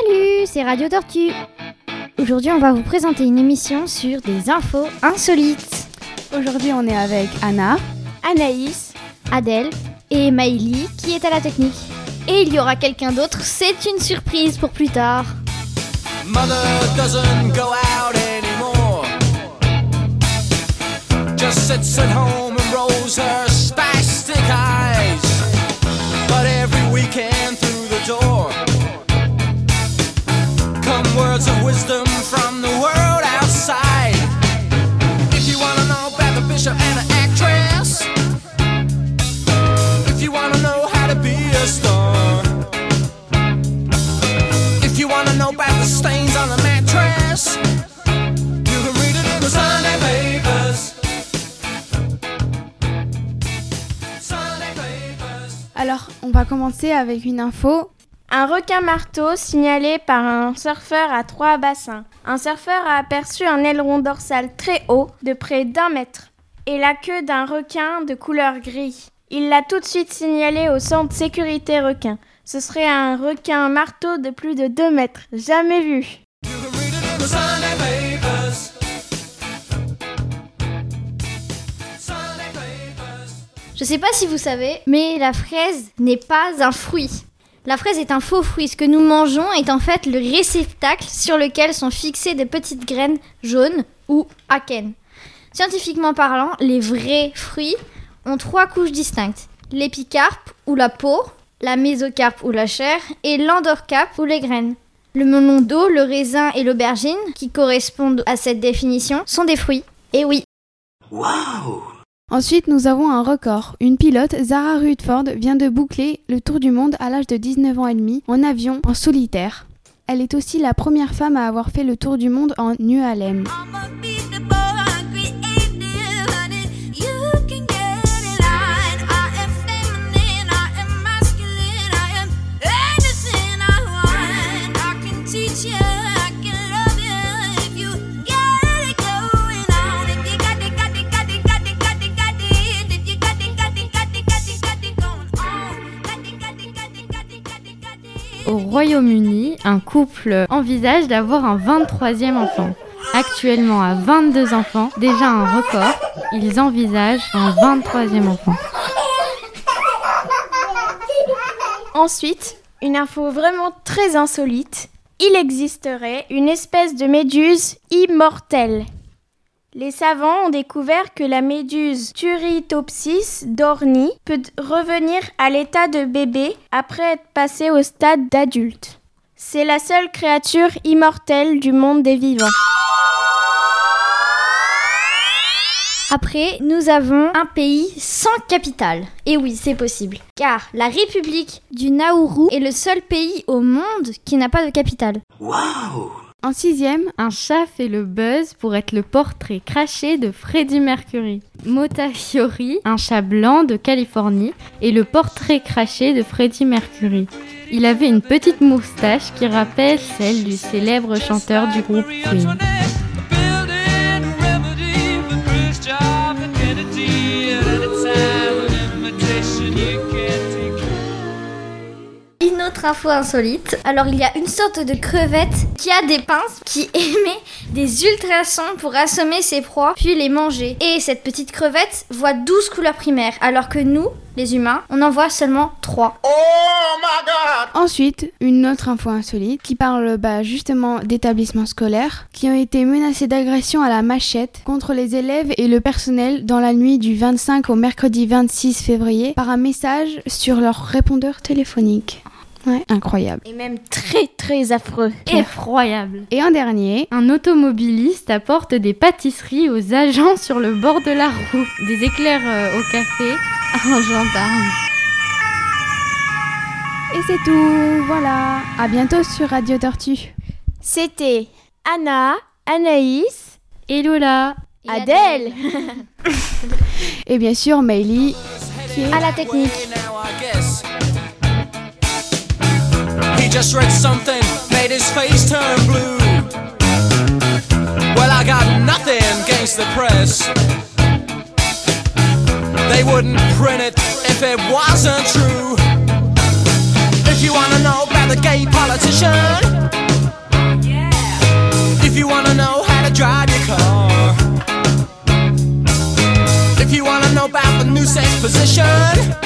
Salut, c'est Radio Tortue. Aujourd'hui, on va vous présenter une émission sur des infos insolites. Aujourd'hui, on est avec Anna, Anaïs, Adèle et Maïli qui est à la technique. Et il y aura quelqu'un d'autre, c'est une surprise pour plus tard. Mother doesn't go out anymore. Just sits at home and rolls words of wisdom from the world outside. If you wanna know about the bishop and the actress, if you wanna know how to be a star. If you wanna know about the stains on the mattress, you can read it in the Sunday papers. Alors, on va commencer avec une info. Un requin marteau signalé par un surfeur à trois bassins. Un surfeur a aperçu un aileron dorsal très haut, de près d'un mètre, et la queue d'un requin de couleur gris. Il l'a tout de suite signalé au centre sécurité requin. Ce serait un requin marteau de plus de 2 mètres, jamais vu. Je sais pas si vous savez, mais la fraise n'est pas un fruit. La fraise est un faux fruit. Ce que nous mangeons est en fait le réceptacle sur lequel sont fixées des petites graines jaunes ou akènes. Scientifiquement parlant, les vrais fruits ont trois couches distinctes. L'épicarpe ou la peau, la mésocarpe ou la chair et l'endorcarpe ou les graines. Le melon d'eau, le raisin et l'aubergine, qui correspondent à cette définition, sont des fruits. Et oui, Ensuite, nous avons un record. Une pilote, Zara Rutford, vient de boucler le tour du monde à l'âge de 19 ans et demi en avion en solitaire. Elle est aussi la première femme à avoir fait le tour du monde en nu Au Royaume-Uni, un couple envisage d'avoir un 23e enfant. Actuellement à 22 enfants, déjà un record, ils envisagent un 23e enfant. Ensuite, une info vraiment très insolite. Il existerait une espèce de méduse immortelle. Les savants ont découvert que la méduse Turritopsis dorni peut revenir à l'état de bébé après être passée au stade d'adulte. C'est la seule créature immortelle du monde des vivants. Après, nous avons un pays sans capitale. Et oui, c'est possible. Car la République du Nauru est le seul pays au monde qui n'a pas de capitale. En sixième, Un chat fait le buzz pour être le portrait craché de Freddie Mercury. Motafiori, un chat blanc de Californie, est le portrait craché de Freddie Mercury. Il avait une petite moustache qui rappelle celle du célèbre chanteur du groupe Queen. Autre info insolite. Alors, il y a une sorte de crevette qui a des pinces qui émet des ultrasons pour assommer ses proies puis les manger. Et cette petite crevette voit 12 couleurs primaires, alors que nous, les humains, on en voit seulement 3. ensuite, une autre info insolite qui parle bah, justement d'établissements scolaires qui ont été menacés d'agression à la machette contre les élèves et le personnel dans la nuit du 25 au mercredi 26 février par un message sur leur répondeur téléphonique. Ouais, incroyable. Et même très très affreux. Effroyable. Et en dernier, Un automobiliste apporte des pâtisseries aux agents sur le bord de la route, des éclairs euh, au café à un gendarme. et c'est tout. Voilà. À bientôt sur Radio Tortue. C'était Anna, Anaïs, Et Lola, Et Adèle. Et bien sûr, Maëlie qui est À la technique. He just read something, made his face turn blue. Well, I got nothing against the press. They wouldn't print it if it wasn't true. If you wanna know about the gay politician. If you wanna know how to drive your car. If you wanna know about the new sex position.